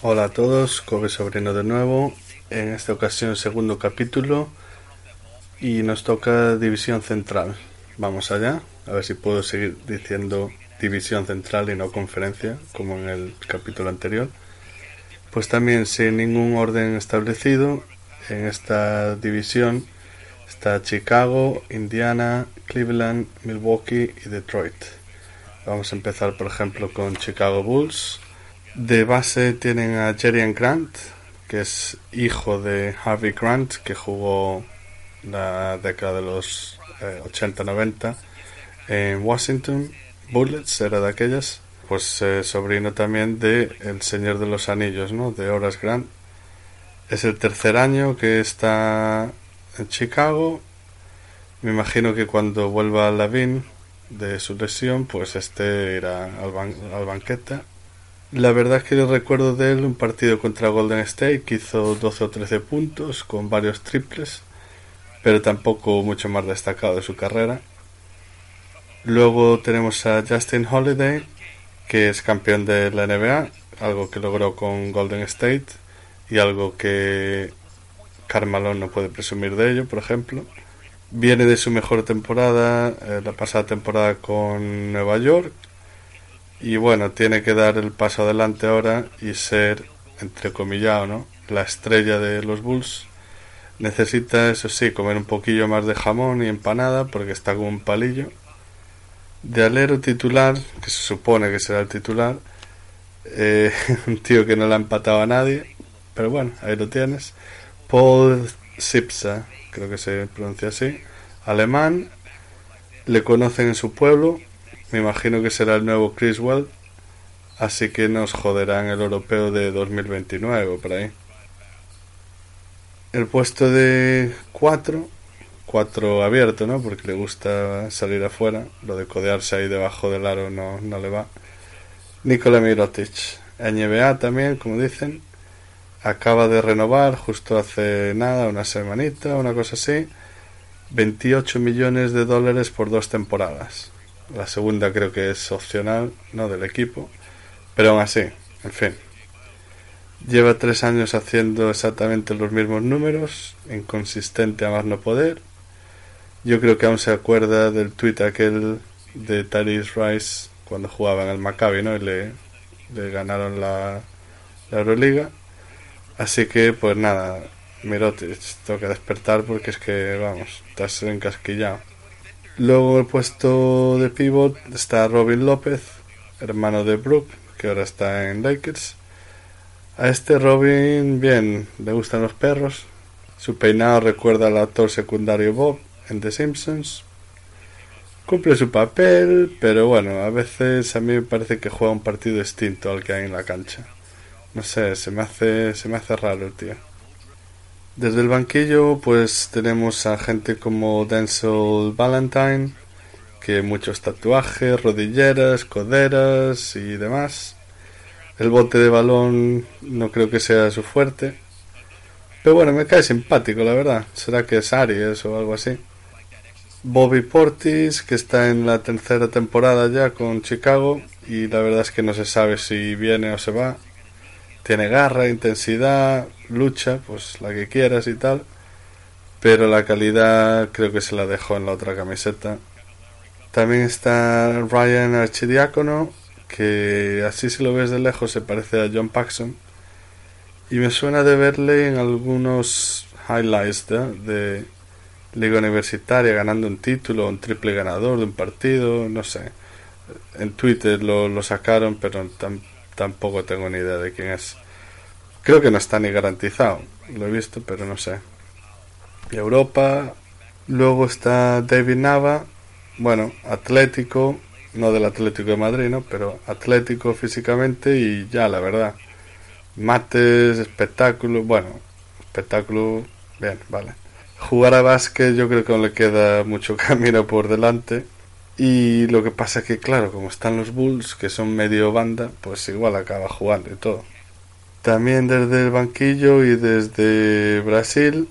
Hola a todos, Kobe Sobrino de nuevo. En esta ocasión segundo capítulo y nos toca División Central. Vamos allá, a ver si puedo seguir diciendo División Central y no conferencia como en el capítulo anterior. Pues también sin ningún orden establecido en esta división está Chicago, Indiana, Cleveland, Milwaukee y Detroit. Vamos a empezar por ejemplo con Chicago Bulls de base tienen a Jerry Grant, que es hijo de Harvey Grant, que jugó la década de los 80-90 eh, en Washington. Bullets era de aquellas. Pues eh, sobrino también de El Señor de los Anillos, ¿no? De Horace Grant. Es el tercer año que está en Chicago. Me imagino que cuando vuelva a Lavin de su lesión, pues este irá al, al banquete la verdad es que yo recuerdo de él un partido contra Golden State que hizo 12 o 13 puntos con varios triples, pero tampoco mucho más destacado de su carrera. Luego tenemos a Justin Holiday, que es campeón de la NBA, algo que logró con Golden State y algo que Carmelo no puede presumir de ello, por ejemplo. Viene de su mejor temporada, eh, la pasada temporada con Nueva York, y bueno, tiene que dar el paso adelante ahora y ser, entrecomillado, ¿no? La estrella de los Bulls. Necesita, eso sí, comer un poquillo más de jamón y empanada porque está como un palillo. De alero titular, que se supone que será el titular, eh, un tío que no le ha empatado a nadie, pero bueno, ahí lo tienes. Paul Sipsa, creo que se pronuncia así, alemán, le conocen en su pueblo, me imagino que será el nuevo Criswell, así que nos joderán el europeo de 2029 por ahí. El puesto de 4, 4 abierto, ¿no? Porque le gusta salir afuera, lo de codearse ahí debajo del aro no, no le va. Nikola Mirotic, NBA también, como dicen, acaba de renovar justo hace nada, una semanita, una cosa así, 28 millones de dólares por dos temporadas. La segunda creo que es opcional, no del equipo. Pero aún así, en fin. Lleva tres años haciendo exactamente los mismos números, inconsistente a más no poder. Yo creo que aún se acuerda del tweet aquel de Tyrese Rice cuando jugaba en el Maccabi, ¿no? Y le, ganaron la, la Euroliga. Así que, pues nada, Mirotic, toca despertar porque es que, vamos, estás encasquillado. Luego el puesto de pivot está Robin López, hermano de Brooke, que ahora está en Lakers. A este Robin, bien, le gustan los perros. Su peinado recuerda al actor secundario Bob en The Simpsons. Cumple su papel, pero bueno, a veces a mí me parece que juega un partido distinto al que hay en la cancha. No sé, se me hace, se me hace raro tío. Desde el banquillo pues tenemos a gente como Denzel Valentine, que muchos tatuajes, rodilleras, coderas y demás. El bote de balón no creo que sea su fuerte. Pero bueno, me cae simpático, la verdad. Será que es Aries o algo así. Bobby Portis, que está en la tercera temporada ya con Chicago y la verdad es que no se sabe si viene o se va. Tiene garra, intensidad, lucha, pues la que quieras y tal. Pero la calidad creo que se la dejó en la otra camiseta. También está Ryan Archidiácono, que así si lo ves de lejos se parece a John Paxson. Y me suena de verle en algunos highlights de Liga Universitaria ganando un título, un triple ganador de un partido, no sé. En Twitter lo, lo sacaron, pero tampoco tengo ni idea de quién es. Creo que no está ni garantizado. Lo he visto, pero no sé. Europa. Luego está David Nava. Bueno, atlético. No del Atlético de Madrid, ¿no? Pero atlético físicamente y ya, la verdad. Mates, espectáculo. Bueno, espectáculo. Bien, vale. Jugar a básquet yo creo que no le queda mucho camino por delante. Y lo que pasa es que, claro, como están los Bulls, que son medio banda, pues igual acaba jugando y todo. También desde el banquillo y desde Brasil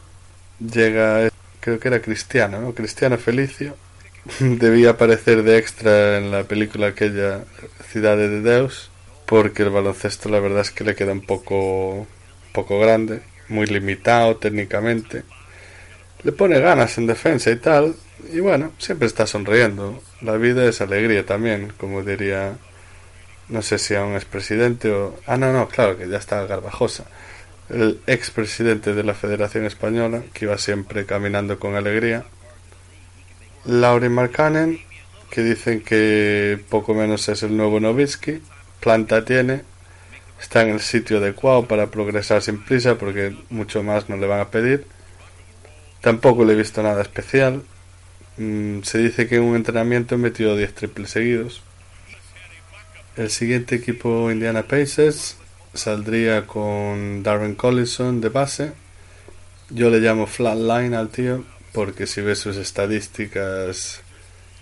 llega, creo que era Cristiano, ¿no? Cristiano Felicio. Debía aparecer de extra en la película aquella Ciudad de Deus. porque el baloncesto la verdad es que le queda un poco, poco grande, muy limitado técnicamente. Le pone ganas en defensa y tal, y bueno, siempre está sonriendo. La vida es alegría también, como diría, no sé si aún es presidente o... Ah, no, no, claro que ya está Garbajosa. El expresidente de la Federación Española, que iba siempre caminando con alegría. Laurie Markkanen, que dicen que poco menos es el nuevo Novitsky planta tiene, está en el sitio adecuado para progresar sin prisa porque mucho más no le van a pedir. Tampoco le he visto nada especial. Mm, se dice que en un entrenamiento metió 10 triples seguidos. El siguiente equipo Indiana Pacers saldría con Darren Collison de base. Yo le llamo flatline al tío porque si ves sus estadísticas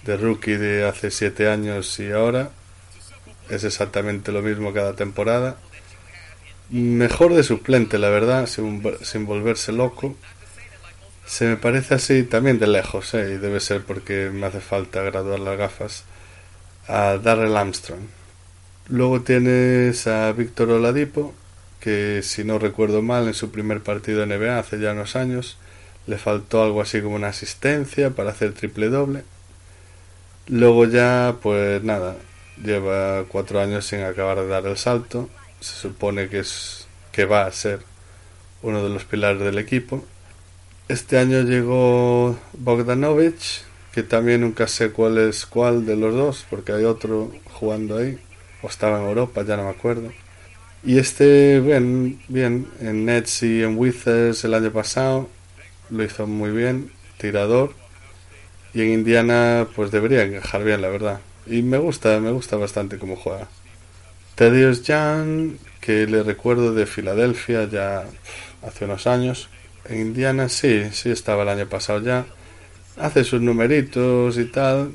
de rookie de hace 7 años y ahora, es exactamente lo mismo cada temporada. Mejor de suplente, la verdad, sin, volverse loco. Se me parece así también de lejos, ¿eh? y debe ser porque me hace falta graduar las gafas, a Darrell Armstrong. Luego tienes a Víctor Oladipo, que si no recuerdo mal, en su primer partido de NBA hace ya unos años, le faltó algo así como una asistencia para hacer triple doble. Luego ya, pues nada, lleva cuatro años sin acabar de dar el salto. Se supone que es que va a ser uno de los pilares del equipo. Este año llegó Bogdanovich, que también nunca sé cuál es cuál de los dos, porque hay otro jugando ahí, o estaba en Europa, ya no me acuerdo. Y este, bien, bien, en Nets y en Wizards el año pasado lo hizo muy bien, tirador. Y en Indiana, pues debería encajar bien, la verdad. Y me gusta, me gusta bastante cómo juega. Tedious Young, que le recuerdo de Filadelfia ya hace unos años. En Indiana sí, sí estaba el año pasado ya. Hace sus numeritos y tal.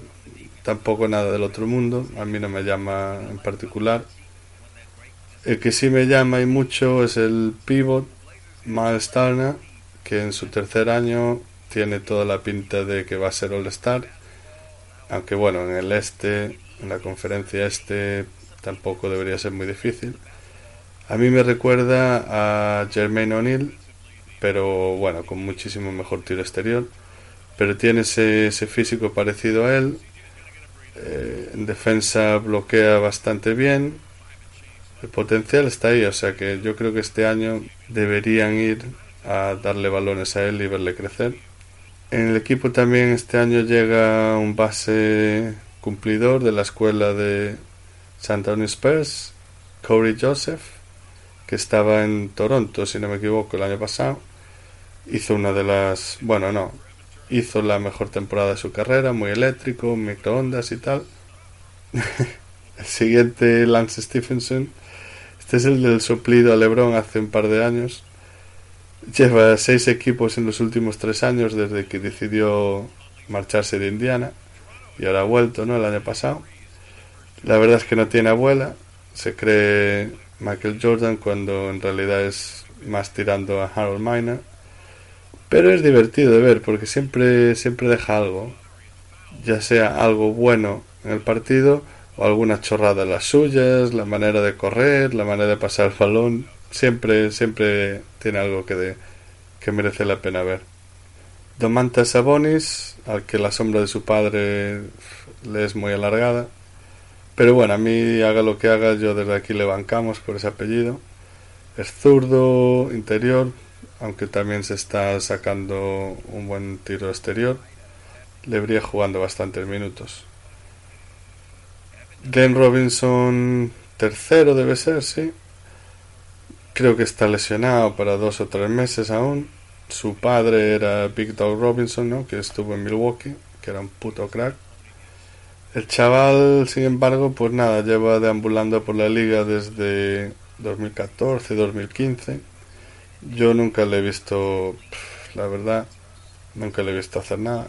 Tampoco nada del otro mundo. A mí no me llama en particular. El que sí me llama y mucho es el pivot Miles que en su tercer año tiene toda la pinta de que va a ser All-Star aunque bueno, en el este, en la conferencia este, tampoco debería ser muy difícil. A mí me recuerda a Jermaine O'Neill, pero bueno, con muchísimo mejor tiro exterior. Pero tiene ese, físico parecido a él. Eh, en defensa bloquea bastante bien. El potencial está ahí, o sea que yo creo que este año deberían ir a darle balones a él y verle crecer. En el equipo también este año llega un base cumplidor de la escuela de San Antonio Spurs, Corey Joseph, que estaba en Toronto, si no me equivoco, el año pasado. Hizo una de las, bueno, no, hizo la mejor temporada de su carrera, muy eléctrico, microondas y tal. el siguiente, Lance Stephenson. Este es el del suplido a LeBron hace un par de años. Lleva seis equipos en los últimos tres años desde que decidió marcharse de Indiana y ahora ha vuelto, ¿no? El año pasado. La verdad es que no tiene abuela, se cree Michael Jordan cuando en realidad es más tirando a Harold Miner. Pero es divertido de ver porque siempre, siempre deja algo, ya sea algo bueno en el partido o alguna chorrada las suyas, la manera de correr, la manera de pasar el balón siempre, siempre tiene algo que, de, que merece la pena ver. Domantas Sabonis, al que la sombra de su padre le es muy alargada. Pero bueno, a mí haga lo que haga, yo desde aquí le bancamos por ese apellido. Es zurdo, interior, aunque también se está sacando un buen tiro exterior. Le habría jugando bastantes minutos. Glenn Robinson, tercero debe ser, sí. Creo que está lesionado para dos o tres meses aún. Su padre era Big Dog Robinson, ¿no? que estuvo en Milwaukee, que era un puto crack. El chaval, sin embargo, pues nada, lleva deambulando por la liga desde 2014, 2015. Yo nunca le he visto, la verdad, nunca le he visto hacer nada.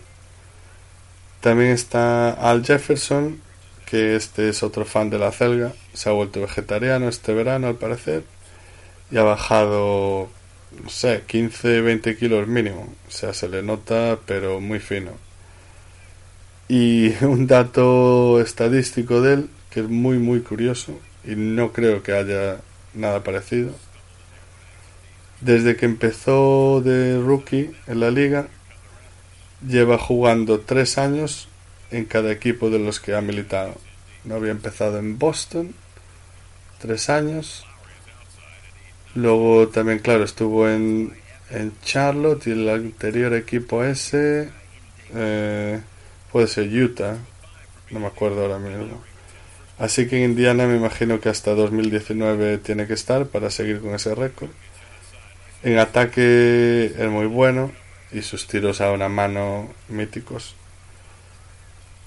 También está Al Jefferson, que este es otro fan de la celga. Se ha vuelto vegetariano este verano, al parecer y ha bajado, no sé, 15, 20 kilos mínimo. O sea, se le nota, pero muy fino. Y un dato estadístico de él, que es muy, muy curioso, y no creo que haya nada parecido. Desde que empezó de rookie en la liga, lleva jugando tres años en cada equipo de los que ha militado. No había empezado en Boston, tres años. Luego también, claro, estuvo en, en Charlotte y el anterior equipo ese eh, puede ser Utah, no me acuerdo ahora mismo. Así que en Indiana me imagino que hasta 2019 tiene que estar para seguir con ese récord. En ataque es muy bueno y sus tiros a una mano míticos.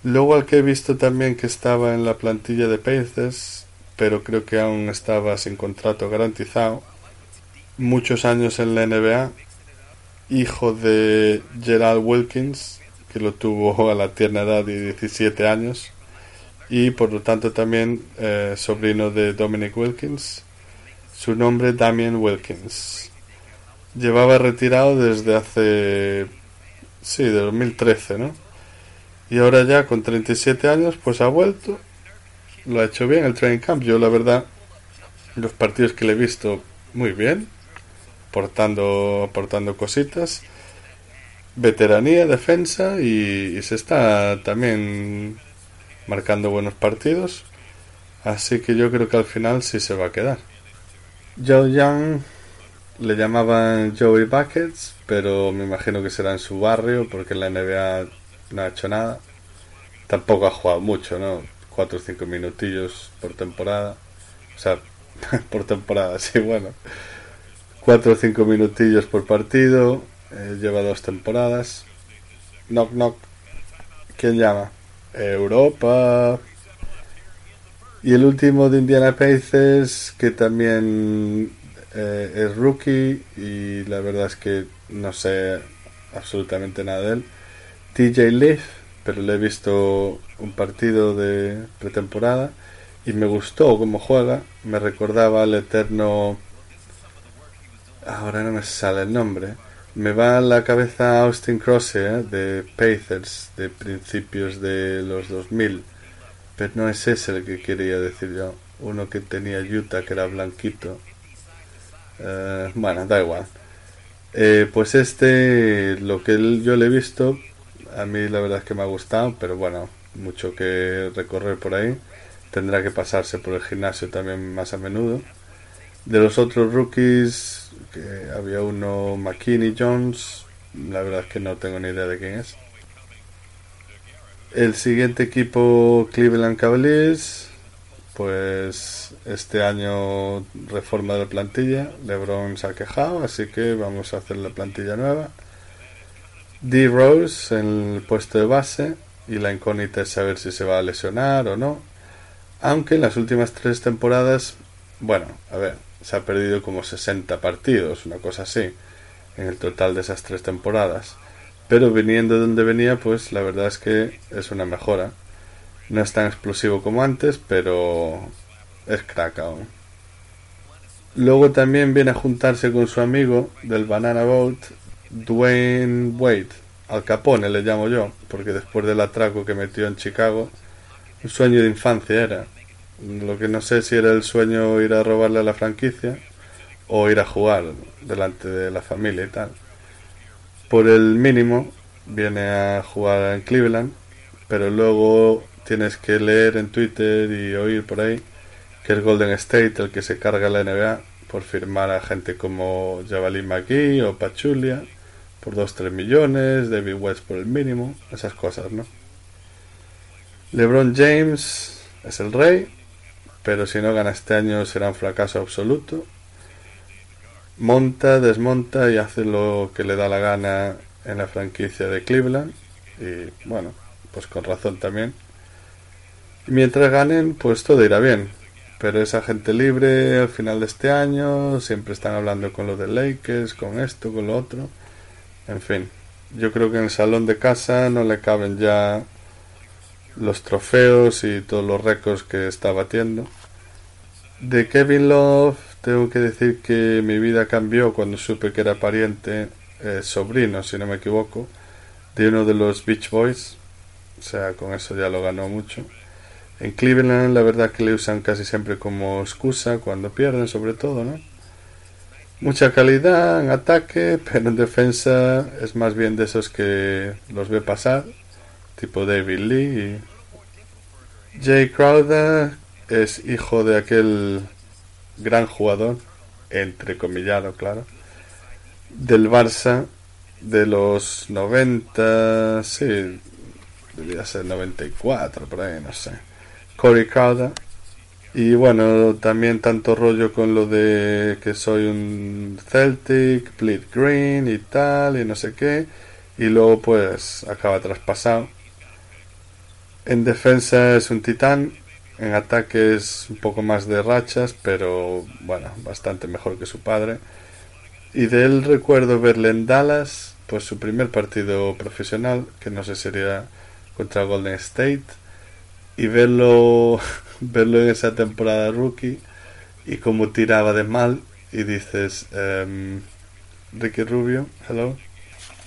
Luego al que he visto también que estaba en la plantilla de Pacers, pero creo que aún estaba sin contrato garantizado, muchos años en la NBA, hijo de Gerald Wilkins, que lo tuvo a la tierna edad de 17 años, y por lo tanto también eh, sobrino de Dominic Wilkins, su nombre Damien Wilkins. Llevaba retirado desde hace, sí, de 2013, ¿no? Y ahora ya con 37 años, pues ha vuelto, lo ha hecho bien el training camp. Yo la verdad, los partidos que le he visto, muy bien, aportando, aportando cositas veteranía, defensa y, se está también marcando buenos partidos. Así que yo creo que al final sí se va a quedar. Joe Young le llamaban Joey Buckets, pero me imagino que será en su barrio porque en la NBA no ha hecho nada. Tampoco ha jugado mucho, ¿no? Cuatro o cinco minutillos por temporada. O sea, por temporada, sí, bueno. Cuatro o cinco minutillos por partido eh, lleva dos temporadas. Knock knock. ¿Quién llama? Europa. Y el último de Indiana Pacers, que también eh, es rookie y la verdad es que no sé absolutamente nada de él. TJ Leaf, pero le he visto un partido de pretemporada y me gustó cómo juega. Me recordaba al eterno. Ahora no me sale el nombre me va a la cabeza Austin Cross ¿eh? de Pacers de principios de los 2000. Pero no es ese el que quería decir yo. Uno que tenía Utah que era blanquito. Eh, bueno, da igual. Eh, pues este, lo que yo le he visto, a mí la verdad es que me ha gustado, pero bueno, mucho que recorrer por ahí. Tendrá que pasarse por el gimnasio también más a menudo. De los otros rookies, que había uno McKinney Jones, la verdad es que no tengo ni idea de quién es. El siguiente equipo Cleveland Cavaliers, pues este año reforma de plantilla, LeBron se ha quejado, así que vamos a hacer la plantilla nueva. D. Rose en el puesto de base y la incógnita es saber si se va a lesionar o no. Aunque en las últimas tres temporadas, bueno, a ver, se ha perdido como 60 partidos, una cosa así, en el total de esas tres temporadas. Pero viniendo de donde venía, pues la verdad es que es una mejora. No es tan explosivo como antes, pero es crack aún. Luego también viene a juntarse con su amigo del Banana Boat, Dwayne Wade. Al Capone le llamo yo, porque después del atraco que metió en Chicago, un sueño de infancia era. Lo que no sé si era el sueño ir a robarle a la franquicia o ir a jugar delante de la familia y tal. Por el mínimo viene a jugar en Cleveland, pero luego tienes que leer en Twitter y oír por ahí que es Golden State el que se carga la NBA por firmar a gente como Javalin McGee o Pachulia por 2-3 millones, David West por el mínimo, esas cosas, ¿no? LeBron James es el rey pero si no gana este año será un fracaso absoluto. Monta, desmonta y hace lo que le da la gana en la franquicia de Cleveland. Y bueno, pues con razón también. Mientras ganen, pues todo irá bien. Pero esa gente libre al final de este año, siempre están hablando con los de Lakers, con esto, con lo otro. En fin, yo creo que en el salón de casa no le caben ya los trofeos y todos los récords que está batiendo. De Kevin Love tengo que decir que mi vida cambió cuando supe que era pariente, eh, sobrino, si no me equivoco, de uno de los Beach Boys. O sea, con eso ya lo ganó mucho. En Cleveland la verdad que le usan casi siempre como excusa cuando pierden sobre todo, ¿no? Mucha calidad en ataque, pero en defensa es más bien de esos que los ve pasar, tipo David Lee. Jay Crowder es hijo de aquel gran jugador, entrecomillado, claro, del Barça de los 90, sí, debía ser 94, por ahí, no sé. Corey Crowder. Y bueno, también tanto rollo con lo de que soy un Celtic, Bleed Green y tal, y no sé qué. Y luego pues acaba traspasado. En defensa es un titán, en ataque es un poco más de rachas, pero bueno, bastante mejor que su padre. Y de él recuerdo verle en Dallas, pues su primer partido profesional, que no sé sería contra Golden State y verlo verlo en esa temporada rookie y cómo tiraba de mal y dices um, Ricky Rubio hello.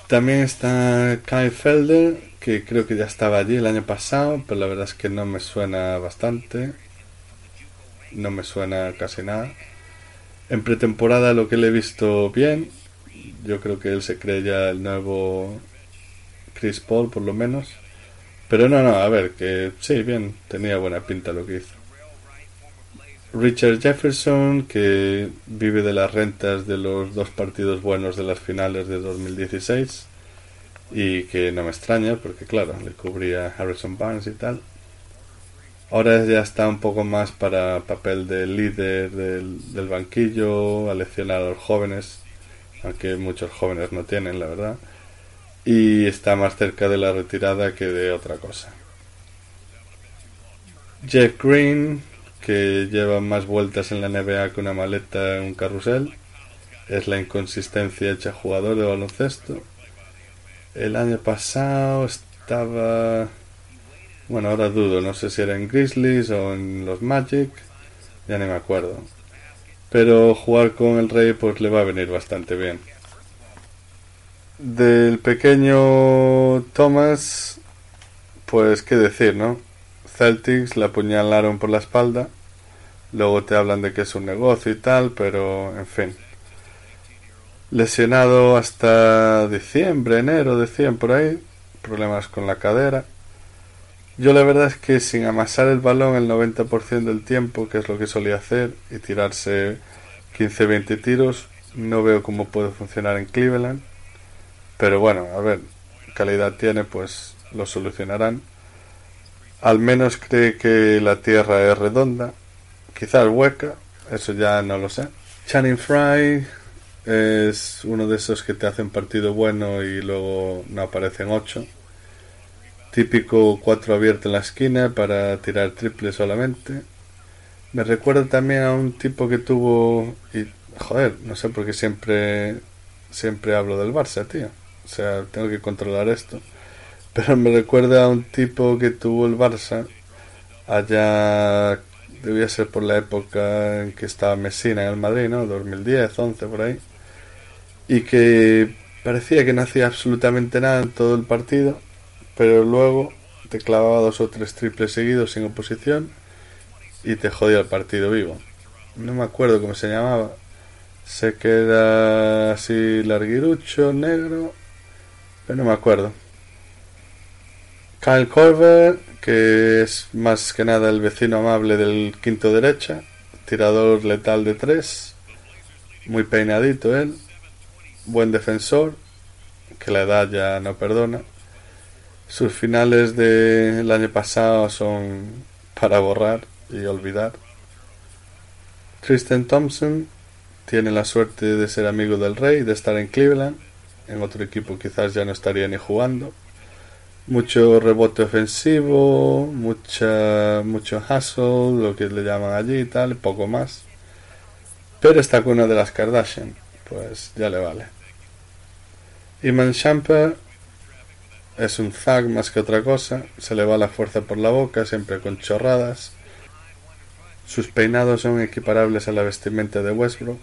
También está Kyle Felder que creo que ya estaba allí el año pasado pero la verdad es que no me suena bastante. No me suena casi nada. En pretemporada lo que le he visto bien yo creo que él se cree ya el nuevo Chris Paul por lo menos pero no, no, a ver, que sí, bien, tenía buena pinta lo que hizo. Richard Jefferson, que vive de las rentas de los dos partidos buenos de las finales de 2016 y que no me extraña porque claro, le cubría Harrison Barnes y tal. Ahora ya está un poco más para papel de líder del, del banquillo, a leccionar a los jóvenes, aunque muchos jóvenes no tienen, la verdad y está más cerca de la retirada que de otra cosa. Jeff Green, que lleva más vueltas en la NBA que una maleta en un carrusel, es la inconsistencia hecha jugador de baloncesto. El año pasado estaba... Bueno, ahora dudo, no sé si era en Grizzlies o en los Magic, ya ni me acuerdo. Pero jugar con el Rey pues le va a venir bastante bien. Del pequeño Thomas, pues qué decir, ¿no? Celtics le apuñalaron por la espalda, luego te hablan de que es un negocio y tal, pero en fin. Lesionado hasta diciembre, enero, decían por ahí, problemas con la cadera. Yo la verdad es que sin amasar el balón el 90% del tiempo, que es lo que solía hacer, y tirarse 15-20 tiros, no veo cómo puede funcionar en Cleveland. Pero bueno, a ver, calidad tiene, pues lo solucionarán. Al menos cree que la Tierra es redonda, quizás hueca, eso ya no lo sé. Channing Fry es uno de esos que te hacen partido bueno y luego no aparecen ocho. Típico cuatro abierto en la esquina para tirar triple solamente. Me recuerda también a un tipo que tuvo y joder, no sé por qué siempre siempre hablo del Barça, tío. O sea, tengo que controlar esto. Pero me recuerda a un tipo que tuvo el Barça allá, debía ser por la época en que estaba Messina en el Madrid, ¿no? 2010, 11, por ahí. Y que parecía que no hacía absolutamente nada en todo el partido, pero luego te clavaba dos o tres triples seguidos sin oposición y te jodía el partido vivo. No me acuerdo cómo se llamaba. Sé que era así larguirucho, negro pero no me acuerdo. Kyle Corver, que es más que nada el vecino amable del quinto derecha, tirador letal de tres, muy peinadito él, buen defensor, que la edad ya no perdona. Sus finales del año pasado son para borrar y olvidar. Tristan Thompson tiene la suerte de ser amigo del rey, de estar en Cleveland en otro equipo quizás ya no estaría ni jugando. Mucho rebote ofensivo, mucha, mucho hustle, lo que le llaman allí y tal, poco más. Pero está con una de las Kardashian, pues ya le vale. Iman Champa es un zag más que otra cosa, se le va la fuerza por la boca, siempre con chorradas. Sus peinados son equiparables a la vestimenta de Westbrook,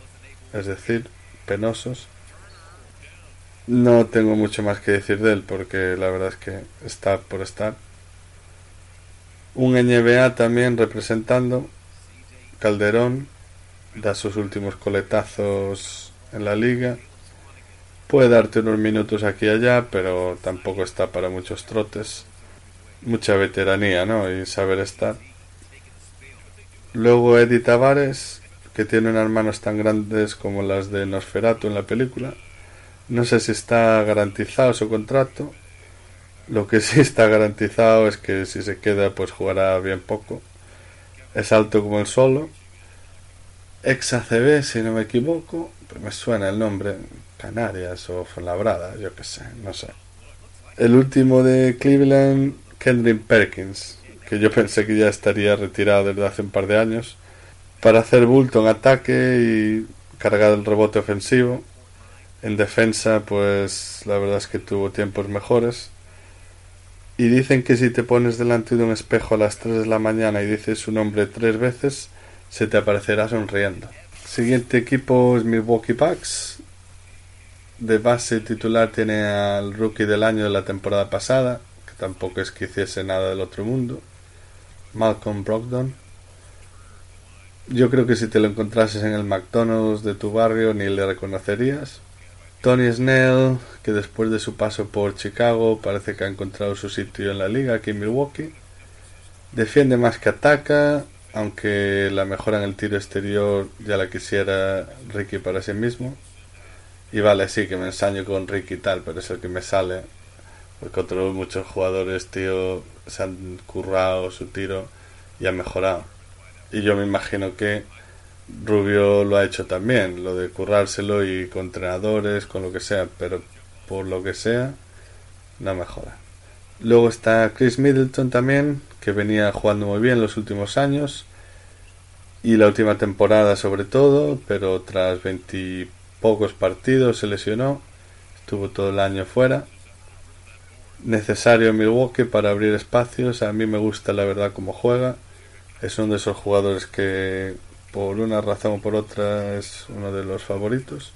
es decir, penosos. No tengo mucho más que decir de él porque la verdad es que está por estar. Un NBA también representando. Calderón da sus últimos coletazos en la liga. Puede darte unos minutos aquí y allá, pero tampoco está para muchos trotes. Mucha veteranía, ¿no? Y saber estar. Luego Eddie Tavares, que tiene unas manos tan grandes como las de Nosferatu en la película. No sé si está garantizado su contrato. Lo que sí está garantizado es que si se queda pues jugará bien poco. Es alto como el solo. Ex ACB, si no me equivoco. Me suena el nombre. Canarias o Fuenlabrada, yo qué sé, no sé. El último de Cleveland, Kendrick Perkins, que yo pensé que ya estaría retirado desde hace un par de años, para hacer bulto en ataque y cargar el rebote ofensivo. En defensa, pues la verdad es que tuvo tiempos mejores. Y dicen que si te pones delante de un espejo a las 3 de la mañana y dices su nombre tres veces, se te aparecerá sonriendo. Siguiente equipo es Milwaukee Bucks. De base titular tiene al rookie del año de la temporada pasada, que tampoco es que hiciese nada del otro mundo, Malcolm Brogdon. Yo creo que si te lo encontrases en el McDonald's de tu barrio ni le reconocerías. Tony Snell, que después de su paso por Chicago parece que ha encontrado su sitio en la liga aquí en Milwaukee. Defiende más que ataca, aunque la mejora en el tiro exterior ya la quisiera Ricky para sí mismo. Y vale, sí, que me ensaño con Ricky y tal, pero es el que me sale. Porque otros muchos jugadores, tío, se han currado su tiro y han mejorado. Y yo me imagino que Rubio lo ha hecho también, lo de currárselo y con entrenadores, con lo que sea, pero por lo que sea, no mejora. Luego está Chris Middleton también, que venía jugando muy bien los últimos años y la última temporada sobre todo, pero tras veintipocos partidos se lesionó, estuvo todo el año fuera. Necesario en Milwaukee para abrir espacios, a mí me gusta la verdad cómo juega es uno de esos jugadores que por una razón o por otra es uno de los favoritos.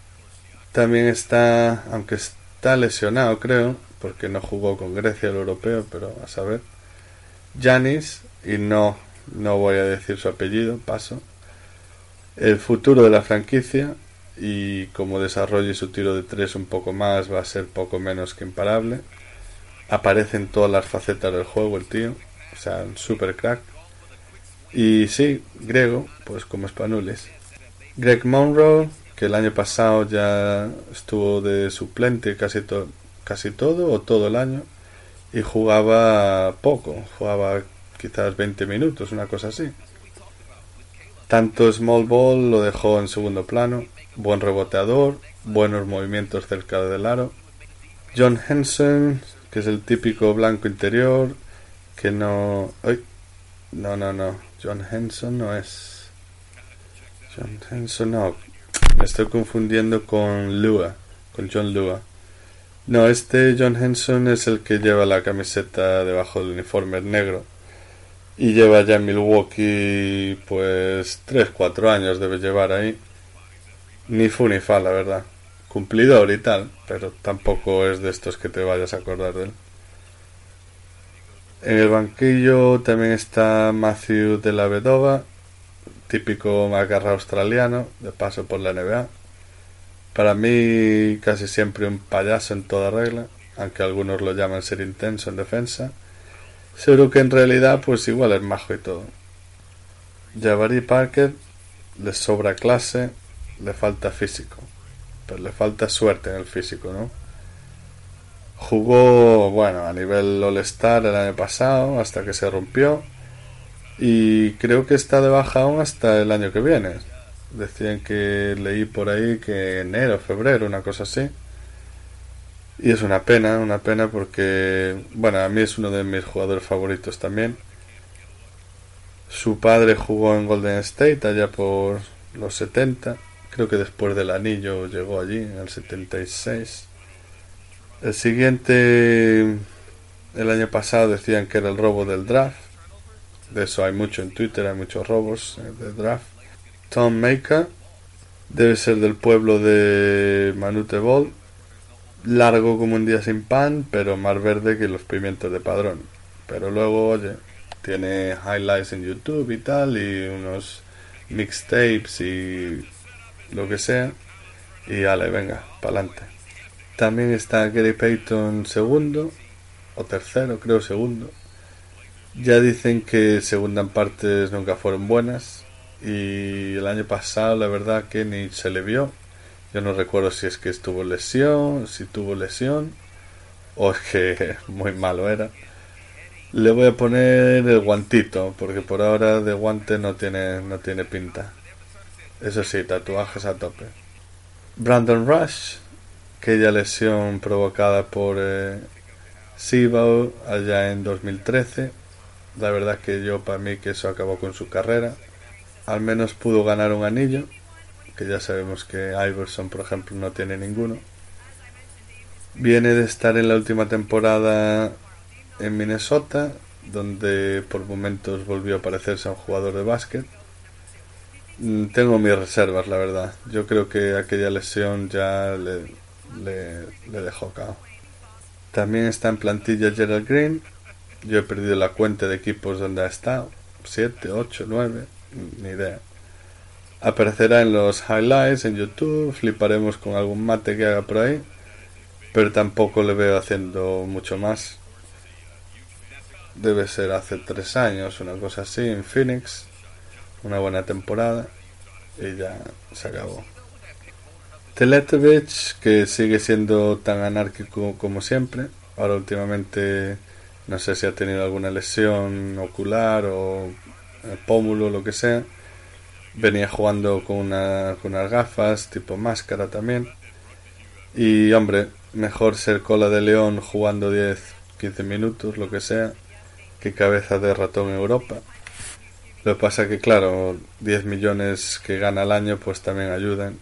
También está, aunque está lesionado creo, porque no jugó con Grecia el europeo, pero a saber, Janis, y no, no voy a decir su apellido, paso, el futuro de la franquicia y como desarrolle su tiro de tres un poco más va a ser poco menos que imparable. Aparece en todas las facetas del juego el tío, o sea, un super crack. Y sí, griego, pues como españoles. Greg Monroe, que el año pasado ya estuvo de suplente casi, casi todo o todo el año y jugaba poco, jugaba quizás 20 minutos, una cosa así. Tanto Small Ball lo dejó en segundo plano, buen reboteador, buenos movimientos cerca del aro. John Henson, que es el típico blanco interior, que no... ¡Ay! No, no, no. John Henson no es. John Henson no. Me estoy confundiendo con Lua, con John Lua. No, este John Henson es el que lleva la camiseta debajo del uniforme negro. Y lleva ya en Milwaukee, pues, 3-4 años debe llevar ahí. Ni fu ni fa, la verdad. Cumplidor y tal, pero tampoco es de estos que te vayas a acordar de él. En el banquillo también está Matthew de la Vedova, típico macarra australiano, de paso por la NBA. Para mí casi siempre un payaso en toda regla, aunque algunos lo llaman ser intenso en defensa. Seguro que en realidad pues igual es majo y todo. Jabari Parker le sobra clase, le falta físico, pero le falta suerte en el físico, ¿no? Jugó, bueno, a nivel All-Star el año pasado, hasta que se rompió. Y creo que está de baja aún hasta el año que viene. Decían que leí por ahí que enero, febrero, una cosa así. Y es una pena, una pena porque, bueno, a mí es uno de mis jugadores favoritos también. Su padre jugó en Golden State allá por los 70. Creo que después del anillo llegó allí en el 76. El siguiente, el año pasado decían que era el robo del draft. De eso hay mucho en Twitter, hay muchos robos eh, de draft. Tom Maker debe ser del pueblo de Manute Ball. Largo como un día sin pan, pero más verde que los pimientos de padrón. Pero luego, oye, Tiene highlights en YouTube y tal, y unos mixtapes y lo que sea. Y ale, venga, para adelante. También está Gary Payton segundo, o tercero, creo segundo. Ya dicen que segundas partes nunca fueron buenas. Y el año pasado, la verdad, que ni se le vio. Yo no recuerdo si es que estuvo lesión, si tuvo lesión, o es que muy malo era. Le voy a poner el guantito, porque por ahora de guante no tiene, no tiene pinta. Eso sí, tatuajes a tope. Brandon Rush, aquella lesión provocada por eh, allá en 2013. La verdad que yo, para mí, que eso acabó con su carrera. Al menos pudo ganar un anillo, que ya sabemos que Iverson, por ejemplo, no tiene ninguno. Viene de estar en la última temporada en Minnesota, donde por momentos volvió a parecerse a un jugador de básquet. Mm, tengo mis reservas, la verdad. Yo creo que aquella lesión ya le, le, dejó cao. También está en plantilla Gerald Green. Yo he perdido la cuenta de equipos donde ha estado. 7, 8, 9, ni idea. Aparecerá en los highlights en YouTube. Fliparemos con algún mate que haga por ahí. Pero tampoco le veo haciendo mucho más debe ser hace tres años, una cosa así, en Phoenix, una buena temporada y ya se acabó. Teletevich, que sigue siendo tan anárquico como siempre, ahora últimamente no sé si ha tenido alguna lesión ocular o pómulo, lo que sea. Venía jugando con, una, unas gafas, tipo máscara también. Y hombre, mejor ser cola de león jugando 10, 15 minutos, lo que sea, que cabeza de ratón en Europa. Lo que pasa que, claro, 10 millones que gana al año, pues también ayudan.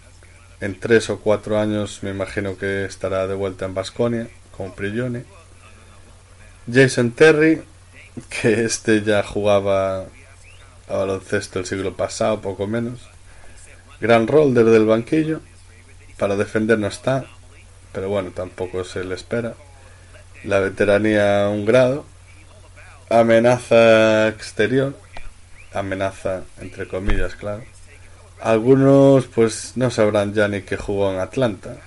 En 3 o 4 años me imagino que estará de vuelta en Basconia, con Prigioni. Jason Terry, que este ya jugaba a baloncesto el siglo pasado, poco menos. Gran rol desde el banquillo. Para defender no está, pero bueno, tampoco se le espera. La veteranía un grado amenaza exterior, amenaza entre comillas, claro. Algunos pues no sabrán ya ni que jugó en Atlanta,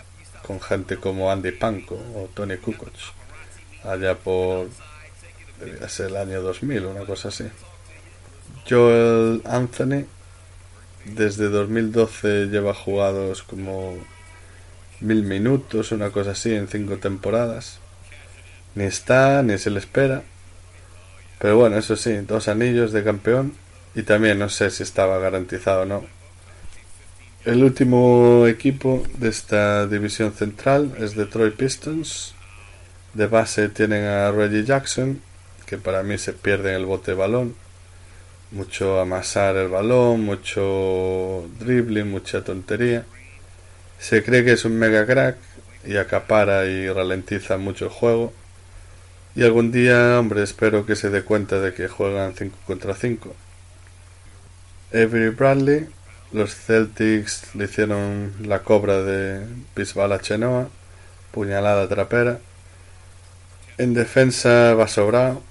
con gente como Andy Panko o Tony Kukoc, allá por debía ser el año 2000, una cosa así. Joel Anthony desde 2012 lleva jugados como mil minutos, una cosa así, en cinco temporadas. Ni está, ni se le espera. Pero bueno, eso sí, dos anillos de campeón y también no sé si estaba garantizado o no. El último equipo de esta división central es Detroit Pistons. De base tienen a Reggie Jackson, que para mí se pierde en el bote de balón. Mucho amasar el balón, mucho dribbling, mucha tontería. Se cree que es un mega crack y acapara y ralentiza mucho el juego y algún día, hombre, espero que se dé cuenta de que juegan 5 contra 5. Avery Bradley, los Celtics le hicieron la cobra de Bisbal Chenoa, puñalada trapera. En defensa va sobrado,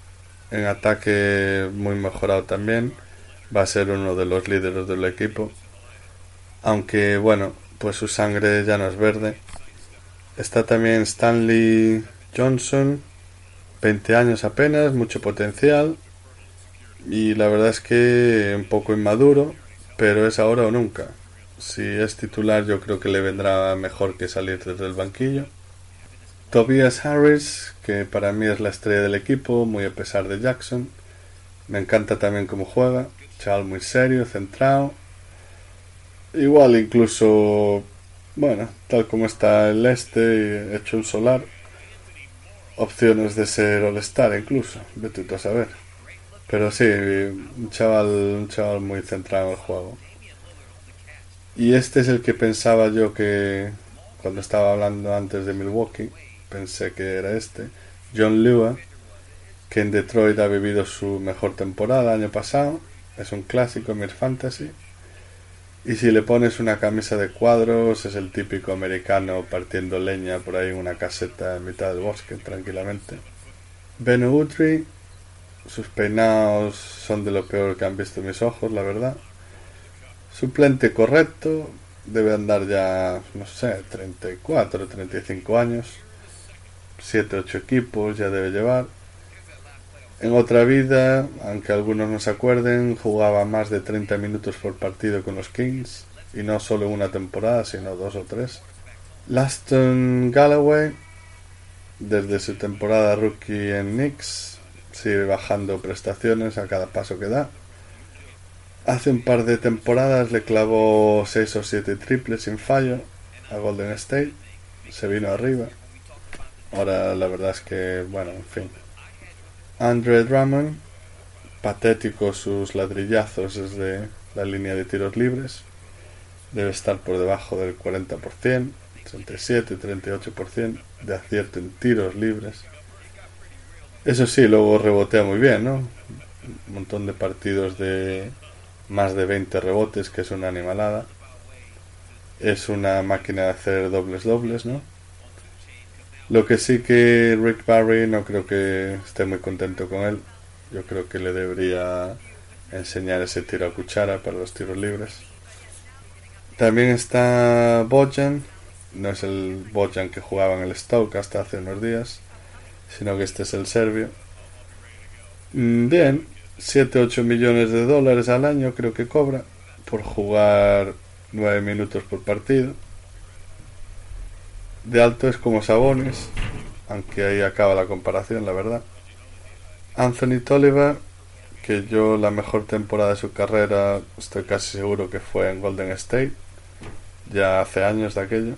en ataque muy mejorado también, va a ser uno de los líderes del equipo. Aunque bueno, pues su sangre ya no es verde. Está también Stanley Johnson, 20 años apenas, mucho potencial y la verdad es que un poco inmaduro, pero es ahora o nunca. Si es titular yo creo que le vendrá mejor que salir desde el banquillo. Tobias Harris, que para mí es la estrella del equipo, muy a pesar de Jackson. Me encanta también cómo juega, chaval muy serio, centrado. Igual incluso, bueno, tal como está el este, hecho un solar, opciones de ser All-Star incluso, vete tú a saber. Pero sí, un chaval, un chaval muy centrado en el juego. Y este es el que pensaba yo que cuando estaba hablando antes de Milwaukee, pensé que era este, John Lua, que en Detroit ha vivido su mejor temporada el año pasado, es un clásico en Fantasy y si le pones una camisa de cuadros, es el típico americano partiendo leña por ahí en una caseta en mitad del bosque, tranquilamente. Ben Utri, Sus peinados son de lo peor que han visto mis ojos, la verdad. Suplente correcto, debe andar ya, no sé, 34, 35 años. 7, 8 equipos ya debe llevar. En otra vida, aunque algunos no se acuerden, jugaba más de 30 minutos por partido con los Kings, y no solo una temporada, sino dos o tres. Laston Galloway, desde su temporada rookie en Knicks, sigue bajando prestaciones a cada paso que da. Hace un par de temporadas le clavó 6 o 7 triples sin fallo a Golden State, se vino arriba. Ahora la verdad es que, bueno, en fin, Andre Drummond, patético sus ladrillazos desde la línea de tiros libres, debe estar por debajo del 40%, 37 38% de acierto en tiros libres. Eso sí, luego rebotea muy bien, ¿no? Un montón de partidos de más de 20 rebotes, que es una animalada. Es una máquina de hacer dobles dobles, ¿no? Lo que sí que Rick Barry no creo que esté muy contento con él. Yo creo que le debería enseñar ese tiro a cuchara para los tiros libres. También está Bojan. No es el Bojan que jugaba en el Stoke hasta hace unos días, sino que este es el serbio. Mm, bien, 7-8 millones de dólares al año creo que cobra por jugar 9 minutos por partido de alto es como Sabones, aunque ahí acaba la comparación, la verdad. Anthony Tolliver, que yo la mejor temporada de su carrera estoy casi seguro que fue en Golden State, ya hace años de aquello.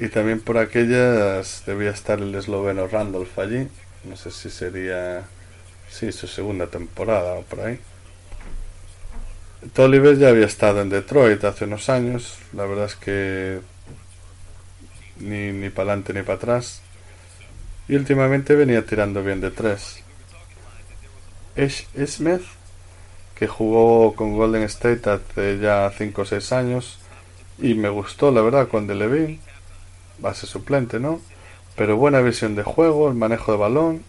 Y también por aquellas debía estar el esloveno Randolph allí, no sé si sería, sí, su segunda temporada o por ahí. Tolliver ya había estado en Detroit hace unos años, la verdad es que ni, ni para adelante ni para atrás. Y últimamente venía tirando bien de tres. Ash Smith, que jugó con Golden State hace ya 5 o 6 años, y me gustó la verdad cuando le vi, base suplente, ¿no? Pero buena visión de juego, el manejo de balón,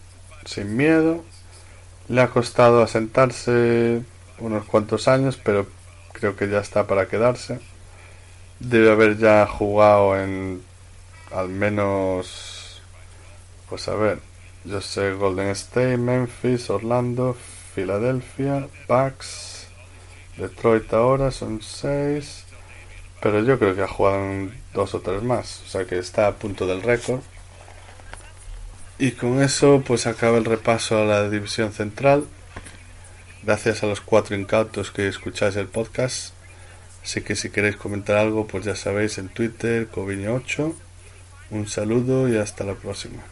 sin miedo. Le ha costado asentarse unos cuantos años, pero creo que ya está para quedarse. Debe haber ya jugado en al menos, pues a ver, yo sé Golden State, Memphis, Orlando, Filadelfia, Bucks, Detroit ahora son seis, pero yo creo que ha jugado en dos o tres más, o sea que está a punto del récord. Y con eso pues acaba el repaso a la división central. Gracias a los cuatro incautos que escucháis el podcast. Así que si queréis comentar algo, pues ya sabéis en Twitter, Coviño8. Un saludo y hasta la próxima.